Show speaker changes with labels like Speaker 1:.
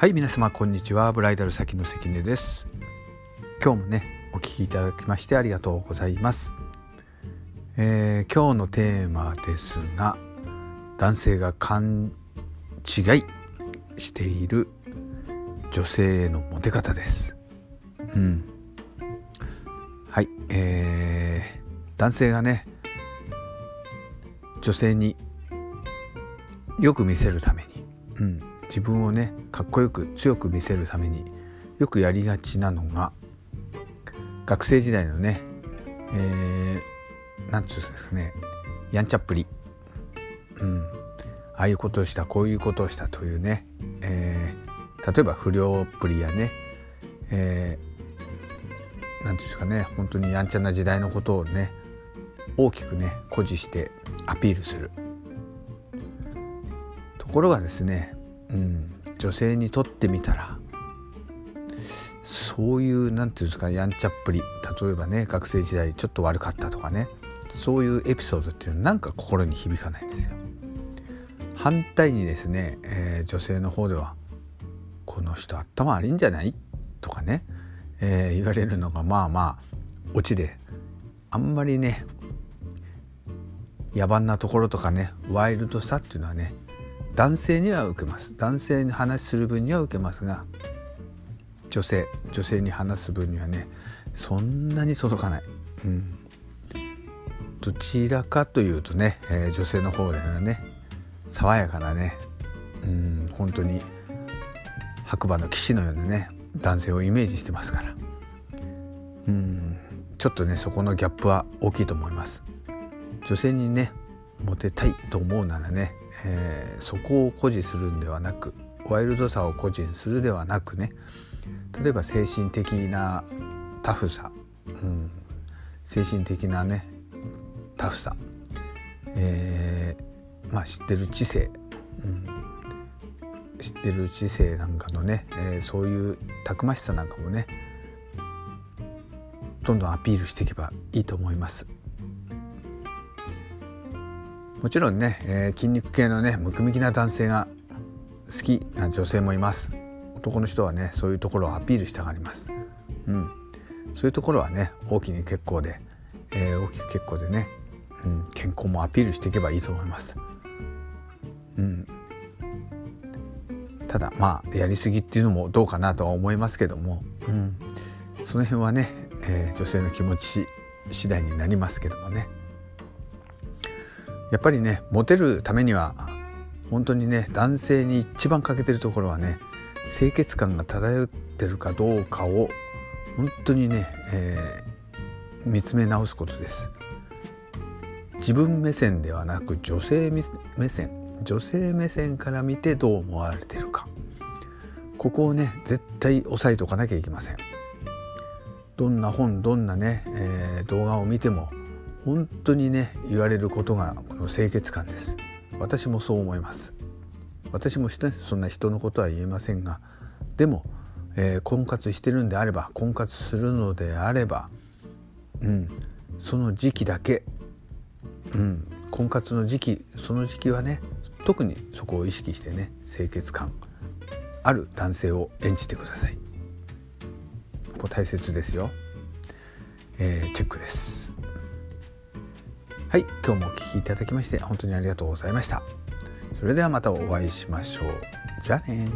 Speaker 1: はい皆様こんにちは。ブライダル先の関根です。今日もねお聞きいただきましてありがとうございます、えー、今日のテーマですが男性が勘違いしている女性へのモテ方です。うん。はいえー、男性がね女性によく見せるために、うん、自分をねかっこよく強く見せるためによくやりがちなのが学生時代のねえー、なんつうんですかねやんちゃっぷり、うん、ああいうことをしたこういうことをしたというね、えー、例えば不良っぷりやね、えー、なんていうんですかね本当にやんちゃな時代のことをね大きくね誇示してアピールする。ところがですねうん、女性にとってみたらそういう何て言うんですかやんちゃっぷり例えばね学生時代ちょっと悪かったとかねそういうエピソードっていうのはなんか心に響かないんですよ。反対にですね、えー、女性の方では「この人頭悪いんじゃない?」とかね、えー、言われるのがまあまあオチであんまりね野蛮なところとかねワイルドさっていうのはね男性には受けます。男性に話する分には受けますが女性女性に話す分にはねそんなに届かない、うん、どちらかというとね、えー、女性の方ではね爽やかなね、うん、本当に白馬の騎士のようなね男性をイメージしてますから、うん、ちょっとねそこのギャップは大きいと思います。女性にねモテたいと思うならね、えー、そこを誇示するんではなくワイルドさを誇示するではなくね例えば精神的なタフさ、うん、精神的なねタフさ、えー、まあ知ってる知性、うん、知ってる知性なんかのね、えー、そういうたくましさなんかもねどんどんアピールしていけばいいと思います。もちろんね、えー、筋肉系のねムキムキな男性が好きな女性もいます。男の人はねそういうところをアピールしたがります。うん。そういうところはね大きに結構で、えー、大きく結構でね、うん、健康もアピールしていけばいいと思います。うん。ただまあやりすぎっていうのもどうかなとは思いますけども、うん、その辺はね、えー、女性の気持ち次第になりますけどもね。やっぱりねモテるためには本当にね男性に一番欠けてるところはね清潔感が漂ってるかどうかを本当にね、えー、見つめ直すことです。自分目線ではなく女性目線女性目線から見てどう思われてるか。ここをね絶対押さえておかなきゃいけません。どんな本どんなね、えー、動画を見ても本当にね言われることがこの清潔感です。私もそう思います。私もそんな人のことは言えませんがでも、えー、婚活してるんであれば婚活するのであれば、うん、その時期だけ、うん、婚活の時期その時期はね特にそこを意識してね清潔感ある男性を演じてください。ここ大切ですよ、えー、チェックです。はい今日もお聴きいただきまして本当にありがとうございました。それではまたお会いしましょう。じゃあね